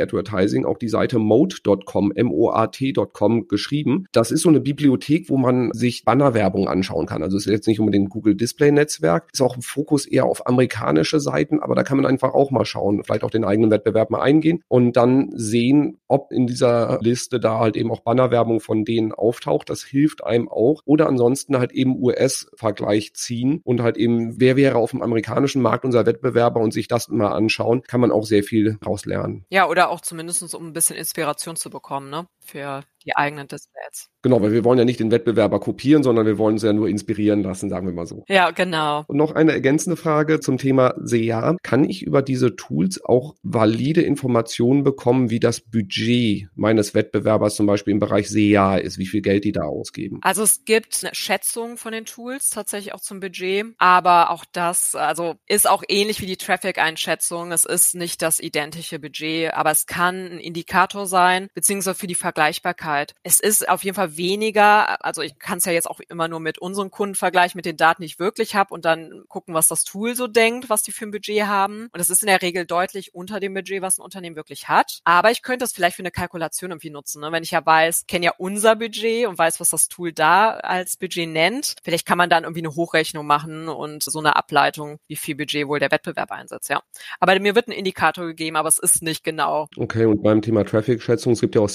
Advertising auch die Seite mode.com, M-O-A-T.com geschrieben. Das ist so eine Bibliothek, wo man sich Bannerwerbung Werbung anschauen kann. Also es ist jetzt nicht unbedingt Google Display Netzwerk, ist auch ein Fokus eher auf amerikanische Seiten, aber da kann man einfach auch mal schauen, vielleicht auch den eigenen Wettbewerb mal eingehen und dann sehen, ob in dieser Liste da halt eben auch Bannerwerbung von denen auftaucht. Das hilft einem auch. Oder ansonsten halt eben US-Vergleich ziehen und halt eben, wer wäre auf dem amerikanischen Markt unser Wettbewerber und sich das mal anschauen, kann man auch sehr viel daraus lernen. Ja, oder auch zumindest um ein bisschen Inspiration zu bekommen, ne? Für die eigenen Displays. Genau, weil wir wollen ja nicht den Wettbewerber kopieren, sondern wir wollen uns ja nur inspirieren lassen, sagen wir mal so. Ja, genau. Und noch eine ergänzende Frage zum Thema SEA. Kann ich über diese Tools auch valide Informationen bekommen, wie das Budget meines Wettbewerbers zum Beispiel im Bereich SEA ist, wie viel Geld die da ausgeben? Also es gibt eine Schätzung von den Tools tatsächlich auch zum Budget, aber auch das, also ist auch ähnlich wie die Traffic-Einschätzung. Es ist nicht das identische Budget, aber es kann ein Indikator sein, beziehungsweise für die Vergleichbarkeit. Es ist auf jeden Fall weniger, also ich kann es ja jetzt auch immer nur mit unseren Kunden vergleichen, mit den Daten, die ich wirklich habe und dann gucken, was das Tool so denkt, was die für ein Budget haben. Und es ist in der Regel deutlich unter dem Budget, was ein Unternehmen wirklich hat. Aber ich könnte es vielleicht für eine Kalkulation irgendwie nutzen. Ne? Wenn ich ja weiß, kenne ja unser Budget und weiß, was das Tool da als Budget nennt, vielleicht kann man dann irgendwie eine Hochrechnung machen und so eine Ableitung, wie viel Budget wohl der Wettbewerb einsetzt, ja. Aber mir wird ein Indikator gegeben, aber es ist nicht genau. Okay, und beim Thema Traffic-Schätzung, es gibt ja auch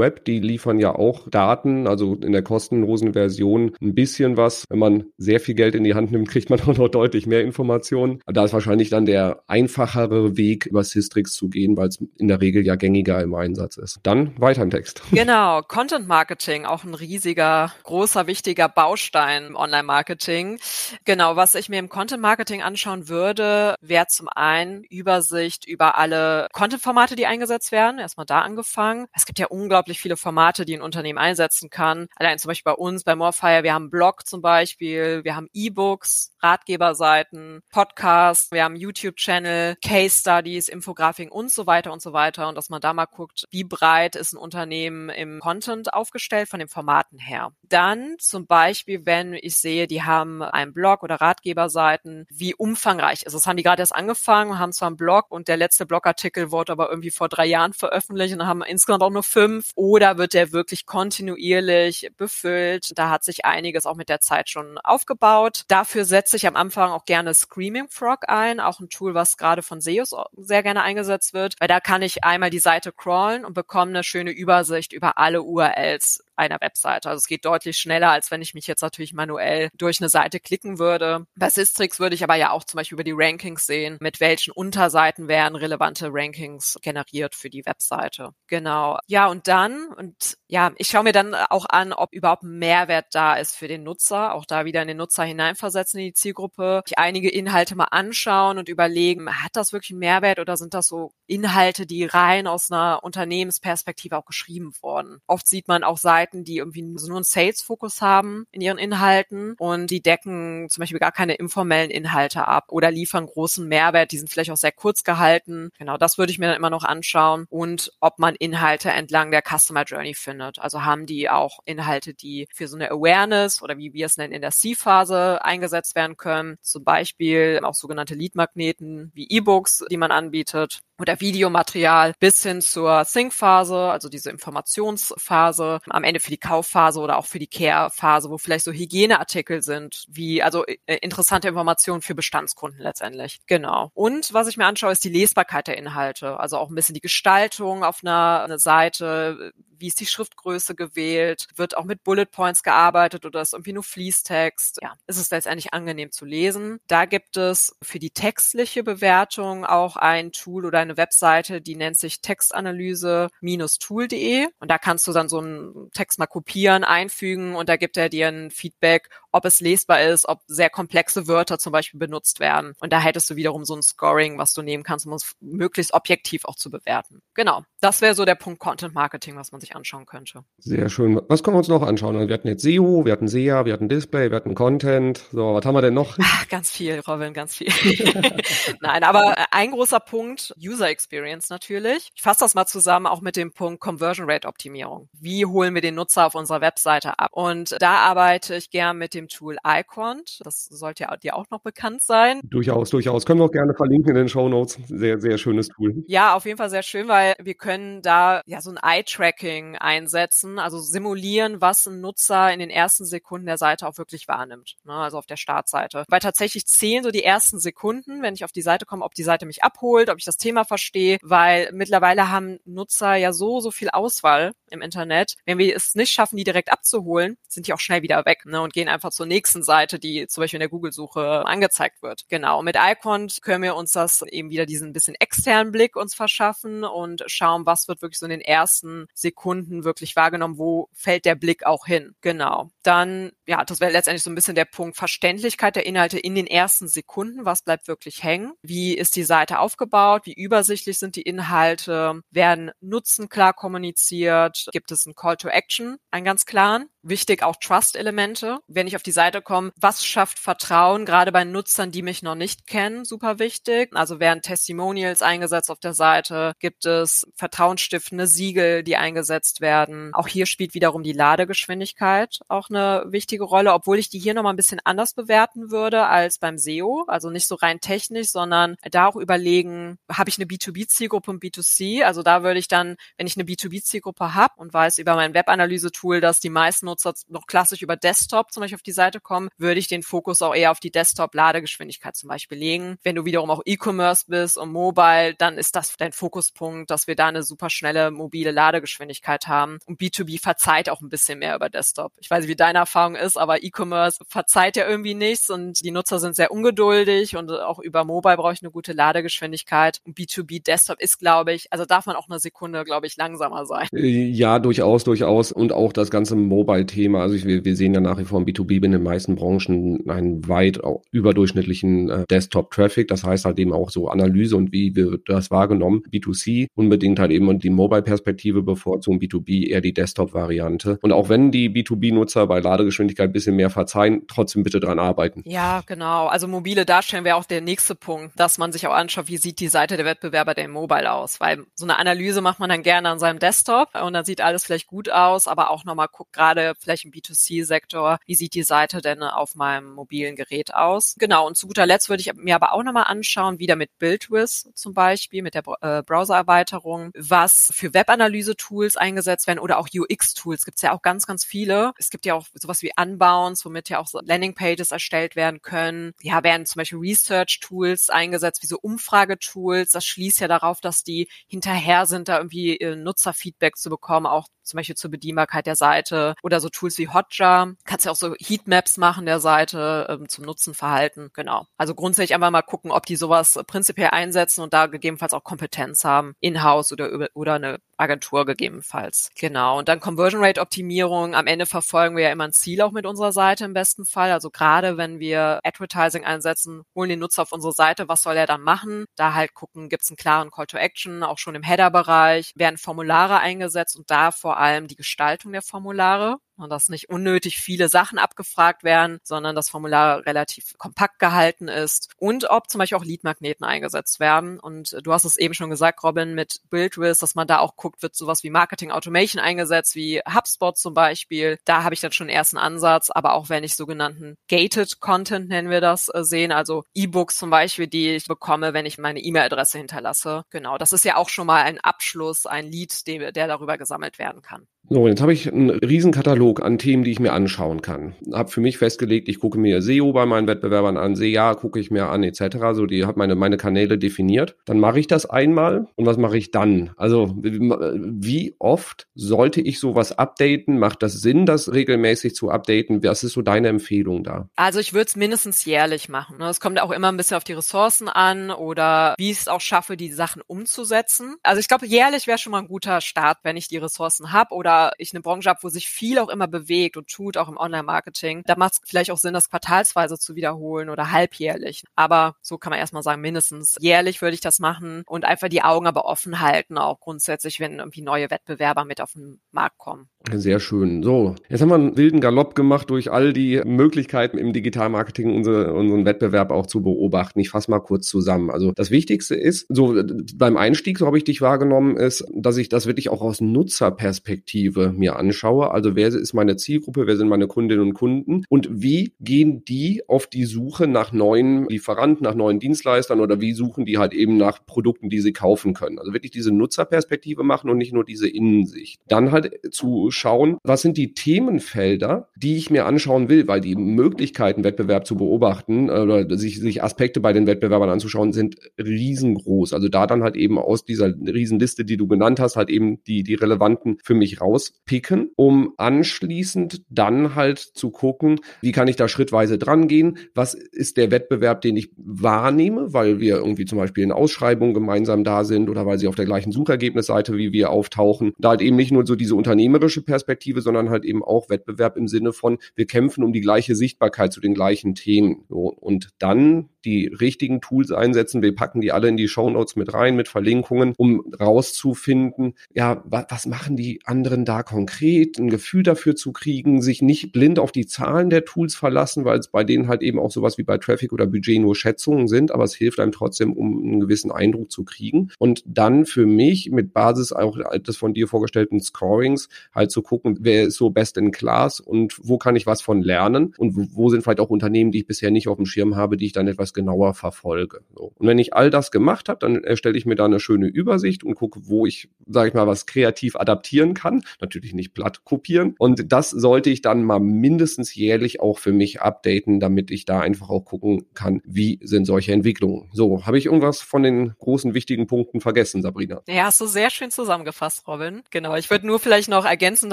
SimilarWeb, die liefern ja auch Daten also in der kostenlosen Version ein bisschen was. Wenn man sehr viel Geld in die Hand nimmt, kriegt man auch noch deutlich mehr Informationen. Da ist wahrscheinlich dann der einfachere Weg, über Systrix zu gehen, weil es in der Regel ja gängiger im Einsatz ist. Dann weiter im Text. Genau, Content Marketing, auch ein riesiger, großer, wichtiger Baustein im Online-Marketing. Genau, was ich mir im Content Marketing anschauen würde, wäre zum einen Übersicht über alle Content-Formate, die eingesetzt werden. Erstmal da angefangen. Es gibt ja unglaublich viele Formate, die ein Unternehmen einsetzen kann. Allein zum Beispiel bei uns, bei Morfire, wir haben Blog zum Beispiel, wir haben E-Books, Ratgeberseiten, Podcasts, wir haben YouTube-Channel, Case Studies, Infografiken und so weiter und so weiter. Und dass man da mal guckt, wie breit ist ein Unternehmen im Content aufgestellt von den Formaten her. Dann zum Beispiel, wenn ich sehe, die haben einen Blog oder Ratgeberseiten, wie umfangreich ist es? Haben die gerade erst angefangen, haben zwar einen Blog und der letzte Blogartikel wurde aber irgendwie vor drei Jahren veröffentlicht und haben insgesamt auch nur fünf. Oder wird der wirklich kontinuierlich befüllt? Da hat sich einiges auch mit der Zeit schon aufgebaut. Dafür setze ich am Anfang auch gerne Screaming Frog ein, auch ein Tool, was gerade von SEOs sehr gerne eingesetzt wird, weil da kann ich einmal die Seite crawlen und bekomme eine schöne Übersicht über alle URLs einer Webseite. Also es geht deutlich schneller, als wenn ich mich jetzt natürlich manuell durch eine Seite klicken würde. Bei Systrix würde ich aber ja auch zum Beispiel über die Rankings sehen, mit welchen Unterseiten werden relevante Rankings generiert für die Webseite. Genau. Ja, und dann, und ja, ich schaue mir dann auch an, ob überhaupt Mehrwert da ist für den Nutzer, auch da wieder in den Nutzer hineinversetzen in die Zielgruppe, einige Inhalte mal anschauen und überlegen, hat das wirklich einen Mehrwert oder sind das so Inhalte, die rein aus einer Unternehmensperspektive auch geschrieben wurden? Oft sieht man auch Seiten, die irgendwie nur einen Sales-Fokus haben in ihren Inhalten und die decken zum Beispiel gar keine informellen Inhalte ab oder liefern großen Mehrwert. Die sind vielleicht auch sehr kurz gehalten. Genau, das würde ich mir dann immer noch anschauen und ob man Inhalte entlang der Customer Journey findet. Also haben die auch Inhalte, die für so eine Awareness oder wie wir es nennen in der C-Phase eingesetzt werden können. Zum Beispiel auch sogenannte Lead-Magneten wie E-Books, die man anbietet oder Videomaterial bis hin zur Think-Phase, also diese Informationsphase, am Ende für die Kaufphase oder auch für die Care-Phase, wo vielleicht so Hygieneartikel sind, wie also äh, interessante Informationen für Bestandskunden letztendlich. Genau. Und was ich mir anschaue, ist die Lesbarkeit der Inhalte, also auch ein bisschen die Gestaltung auf einer, einer Seite, wie ist die Schriftgröße gewählt, wird auch mit Bullet Points gearbeitet oder ist irgendwie nur Fließtext. Ja, ist es letztendlich angenehm zu lesen. Da gibt es für die textliche Bewertung auch ein Tool oder eine Webseite, die nennt sich textanalyse-tool.de und da kannst du dann so einen Text mal kopieren, einfügen und da gibt er dir ein Feedback, ob es lesbar ist, ob sehr komplexe Wörter zum Beispiel benutzt werden. Und da hättest du wiederum so ein Scoring, was du nehmen kannst, um es möglichst objektiv auch zu bewerten. Genau. Das wäre so der Punkt Content Marketing, was man sich anschauen könnte. Sehr schön. Was können wir uns noch anschauen? Wir hatten jetzt SEO, wir hatten SEA, wir hatten Display, wir hatten Content. So, was haben wir denn noch? Ach, ganz viel, Robin, ganz viel. Nein, aber ein großer Punkt, User Experience natürlich. Ich fasse das mal zusammen auch mit dem Punkt Conversion Rate Optimierung. Wie holen wir den Nutzer auf unserer Webseite ab? Und da arbeite ich gern mit dem Tool iCont. Das sollte ja dir auch noch bekannt sein. Durchaus, durchaus. Können wir auch gerne verlinken in den Show Notes. Sehr, sehr schönes Tool. Ja, auf jeden Fall sehr schön, weil wir können da ja so ein Eye-Tracking einsetzen, also simulieren, was ein Nutzer in den ersten Sekunden der Seite auch wirklich wahrnimmt. Ne? Also auf der Startseite. Weil tatsächlich zählen so die ersten Sekunden, wenn ich auf die Seite komme, ob die Seite mich abholt, ob ich das Thema verstehe, weil mittlerweile haben Nutzer ja so, so viel Auswahl im Internet. Wenn wir es nicht schaffen, die direkt abzuholen, sind die auch schnell wieder weg ne? und gehen einfach zur nächsten Seite, die zum Beispiel in der Google-Suche angezeigt wird. Genau. Mit Icon können wir uns das eben wieder diesen bisschen externen Blick uns verschaffen und schauen, was wird wirklich so in den ersten Sekunden wirklich wahrgenommen, wo fällt der Blick auch hin. Genau. Dann, ja, das wäre letztendlich so ein bisschen der Punkt Verständlichkeit der Inhalte in den ersten Sekunden. Was bleibt wirklich hängen? Wie ist die Seite aufgebaut? Wie übersichtlich sind die Inhalte? Werden Nutzen klar kommuniziert? Gibt es einen Call to Action, einen ganz klaren? Wichtig auch Trust-Elemente. Wenn ich auf die Seite komme, was schafft Vertrauen, gerade bei Nutzern, die mich noch nicht kennen, super wichtig. Also werden Testimonials eingesetzt auf der Seite, gibt es vertrauensstiftende Siegel, die eingesetzt werden. Auch hier spielt wiederum die Ladegeschwindigkeit auch eine wichtige Rolle, obwohl ich die hier nochmal ein bisschen anders bewerten würde als beim SEO. Also nicht so rein technisch, sondern da auch überlegen, habe ich eine B2B-Zielgruppe und B2C? Also da würde ich dann, wenn ich eine B2B-Zielgruppe habe und weiß über mein Webanalyse-Tool, dass die meisten Nutzer noch klassisch über Desktop zum Beispiel auf die Seite kommen, würde ich den Fokus auch eher auf die Desktop-Ladegeschwindigkeit zum Beispiel legen. Wenn du wiederum auch E-Commerce bist und Mobile, dann ist das dein Fokuspunkt, dass wir da eine super schnelle mobile Ladegeschwindigkeit haben. Und B2B verzeiht auch ein bisschen mehr über Desktop. Ich weiß nicht, wie deine Erfahrung ist, aber E-Commerce verzeiht ja irgendwie nichts und die Nutzer sind sehr ungeduldig und auch über Mobile brauche ich eine gute Ladegeschwindigkeit. Und B2B Desktop ist, glaube ich, also darf man auch eine Sekunde, glaube ich, langsamer sein. Ja, durchaus, durchaus. Und auch das ganze Mobile Thema. Also ich, wir, wir sehen ja nach wie vor im B2B in den meisten Branchen einen weit überdurchschnittlichen äh, Desktop-Traffic. Das heißt halt eben auch so Analyse und wie wird das wahrgenommen. B2C unbedingt halt eben die Mobile-Perspektive bevorzugen, B2B eher die Desktop-Variante. Und auch wenn die B2B-Nutzer bei Ladegeschwindigkeit ein bisschen mehr verzeihen, trotzdem bitte dran arbeiten. Ja, genau. Also mobile Darstellen wäre auch der nächste Punkt, dass man sich auch anschaut, wie sieht die Seite der Wettbewerber der Mobile aus. Weil so eine Analyse macht man dann gerne an seinem Desktop und dann sieht alles vielleicht gut aus, aber auch nochmal guckt gerade vielleicht im B2C-Sektor, wie sieht die Seite denn auf meinem mobilen Gerät aus? Genau, und zu guter Letzt würde ich mir aber auch nochmal anschauen, wieder mit BuildWiz zum Beispiel, mit der äh, Browser-Erweiterung, was für Webanalyse-Tools eingesetzt werden oder auch UX-Tools. Gibt es ja auch ganz, ganz viele. Es gibt ja auch sowas wie Unbounce, womit ja auch Landing-Pages erstellt werden können. Ja, werden zum Beispiel Research-Tools eingesetzt, wie so Umfragetools. Das schließt ja darauf, dass die hinterher sind, da irgendwie äh, Nutzerfeedback zu bekommen, auch zum Beispiel zur Bedienbarkeit der Seite oder so Tools wie Hotjar. Kannst ja auch so Heatmaps machen der Seite ähm, zum Nutzenverhalten. Genau. Also grundsätzlich einfach mal gucken, ob die sowas prinzipiell einsetzen und da gegebenenfalls auch Kompetenz haben, in-house oder, oder eine Agentur gegebenenfalls. Genau. Und dann Conversion Rate Optimierung. Am Ende verfolgen wir ja immer ein Ziel auch mit unserer Seite im besten Fall. Also gerade wenn wir Advertising einsetzen, holen den Nutzer auf unsere Seite, was soll er dann machen? Da halt gucken, gibt es einen klaren Call to Action, auch schon im Header-Bereich, werden Formulare eingesetzt und da vor allem die Gestaltung der Formulare dass nicht unnötig viele Sachen abgefragt werden, sondern das Formular relativ kompakt gehalten ist und ob zum Beispiel auch Leadmagneten eingesetzt werden. Und du hast es eben schon gesagt, Robin, mit BuildWiz, dass man da auch guckt, wird sowas wie Marketing Automation eingesetzt, wie HubSpot zum Beispiel. Da habe ich dann schon ersten Ansatz, aber auch wenn ich sogenannten Gated Content, nennen wir das, äh, sehen, also E-Books zum Beispiel, die ich bekomme, wenn ich meine E-Mail-Adresse hinterlasse. Genau, das ist ja auch schon mal ein Abschluss, ein Lead, der darüber gesammelt werden kann. So, jetzt habe ich einen Riesenkatalog an Themen, die ich mir anschauen kann. Habe für mich festgelegt, ich gucke mir SEO bei meinen Wettbewerbern an, SEA gucke ich mir an, etc. So, die hat meine meine Kanäle definiert. Dann mache ich das einmal und was mache ich dann? Also wie oft sollte ich sowas updaten? Macht das Sinn, das regelmäßig zu updaten? Was ist so deine Empfehlung da? Also ich würde es mindestens jährlich machen. Ne? Es kommt auch immer ein bisschen auf die Ressourcen an oder wie ich es auch schaffe, die Sachen umzusetzen. Also ich glaube, jährlich wäre schon mal ein guter Start, wenn ich die Ressourcen habe oder ich eine Branche habe, wo sich viel auch immer bewegt und tut, auch im Online-Marketing, da macht es vielleicht auch Sinn, das quartalsweise zu wiederholen oder halbjährlich. Aber so kann man erstmal sagen, mindestens jährlich würde ich das machen und einfach die Augen aber offen halten, auch grundsätzlich, wenn irgendwie neue Wettbewerber mit auf den Markt kommen. Sehr schön. So, jetzt haben wir einen wilden Galopp gemacht durch all die Möglichkeiten im Digitalmarketing, unsere, unseren Wettbewerb auch zu beobachten. Ich fasse mal kurz zusammen. Also das Wichtigste ist, so beim Einstieg, so habe ich dich wahrgenommen, ist, dass ich das wirklich auch aus Nutzerperspektive mir anschaue. Also wer ist meine Zielgruppe, wer sind meine Kundinnen und Kunden und wie gehen die auf die Suche nach neuen Lieferanten, nach neuen Dienstleistern oder wie suchen die halt eben nach Produkten, die sie kaufen können. Also wirklich diese Nutzerperspektive machen und nicht nur diese Innensicht. Dann halt zu schauen, was sind die Themenfelder, die ich mir anschauen will, weil die Möglichkeiten, Wettbewerb zu beobachten äh, oder sich, sich Aspekte bei den Wettbewerbern anzuschauen, sind riesengroß. Also da dann halt eben aus dieser Riesenliste, die du genannt hast, halt eben die, die relevanten für mich rauspicken, um anschließend dann halt zu gucken, wie kann ich da schrittweise dran gehen, was ist der Wettbewerb, den ich wahrnehme, weil wir irgendwie zum Beispiel in Ausschreibungen gemeinsam da sind oder weil sie auf der gleichen Suchergebnisseite wie wir auftauchen. Da halt eben nicht nur so diese unternehmerische politische Perspektive, sondern halt eben auch Wettbewerb im Sinne von, wir kämpfen um die gleiche Sichtbarkeit zu den gleichen Themen. So, und dann die richtigen Tools einsetzen. Wir packen die alle in die Show Notes mit rein, mit Verlinkungen, um rauszufinden, ja, was, was machen die anderen da konkret, ein Gefühl dafür zu kriegen, sich nicht blind auf die Zahlen der Tools verlassen, weil es bei denen halt eben auch sowas wie bei Traffic oder Budget nur Schätzungen sind, aber es hilft einem trotzdem, um einen gewissen Eindruck zu kriegen. Und dann für mich mit Basis auch des von dir vorgestellten Scorings halt zu gucken, wer ist so best in class und wo kann ich was von lernen und wo sind vielleicht auch Unternehmen, die ich bisher nicht auf dem Schirm habe, die ich dann etwas genauer verfolge. So. Und wenn ich all das gemacht habe, dann erstelle ich mir da eine schöne Übersicht und gucke, wo ich, sage ich mal, was kreativ adaptieren kann. Natürlich nicht platt kopieren. Und das sollte ich dann mal mindestens jährlich auch für mich updaten, damit ich da einfach auch gucken kann, wie sind solche Entwicklungen. So, habe ich irgendwas von den großen wichtigen Punkten vergessen, Sabrina? Ja, hast du sehr schön zusammengefasst, Robin. Genau. Ich würde nur vielleicht noch ergänzend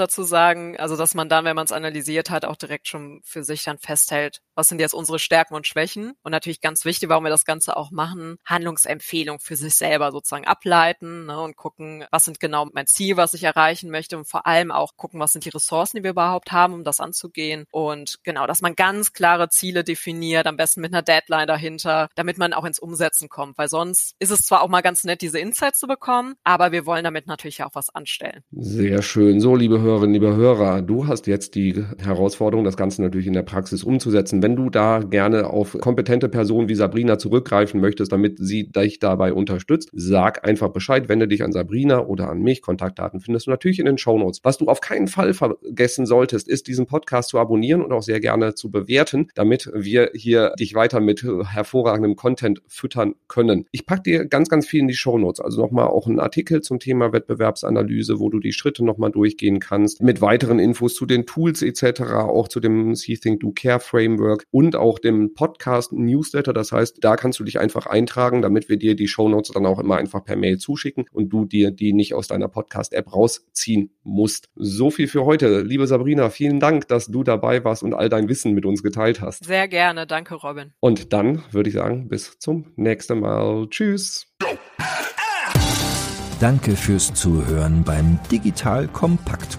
dazu sagen, also dass man dann, wenn man es analysiert hat, auch direkt schon für sich dann festhält, was sind jetzt unsere Stärken und Schwächen und natürlich ganz wichtig, warum wir das Ganze auch machen, Handlungsempfehlung für sich selber sozusagen ableiten ne, und gucken, was sind genau mein Ziel, was ich erreichen möchte und vor allem auch gucken, was sind die Ressourcen, die wir überhaupt haben, um das anzugehen und genau, dass man ganz klare Ziele definiert, am besten mit einer Deadline dahinter, damit man auch ins Umsetzen kommt, weil sonst ist es zwar auch mal ganz nett, diese Insights zu bekommen, aber wir wollen damit natürlich auch was anstellen. Sehr schön. So, liebe Hörerinnen, liebe Hörer, du hast jetzt die Herausforderung, das Ganze natürlich in der Praxis umzusetzen. Wenn du da gerne auf kompetente Personen wie Sabrina zurückgreifen möchtest, damit sie dich dabei unterstützt, sag einfach Bescheid, wende dich an Sabrina oder an mich. Kontaktdaten findest du natürlich in den Show Notes. Was du auf keinen Fall vergessen solltest, ist diesen Podcast zu abonnieren und auch sehr gerne zu bewerten, damit wir hier dich weiter mit hervorragendem Content füttern können. Ich packe dir ganz, ganz viel in die Show Notes. Also nochmal auch einen Artikel zum Thema Wettbewerbsanalyse, wo du die Schritte nochmal durchgehen kannst, mit weiteren Infos zu den Tools etc., auch zu dem See Think Do Care Framework und auch dem Podcast Newsletter. Das heißt, da kannst du dich einfach eintragen, damit wir dir die Shownotes dann auch immer einfach per Mail zuschicken und du dir die nicht aus deiner Podcast-App rausziehen musst. So viel für heute. Liebe Sabrina, vielen Dank, dass du dabei warst und all dein Wissen mit uns geteilt hast. Sehr gerne. Danke, Robin. Und dann würde ich sagen, bis zum nächsten Mal. Tschüss. Danke fürs Zuhören beim Digital Kompakt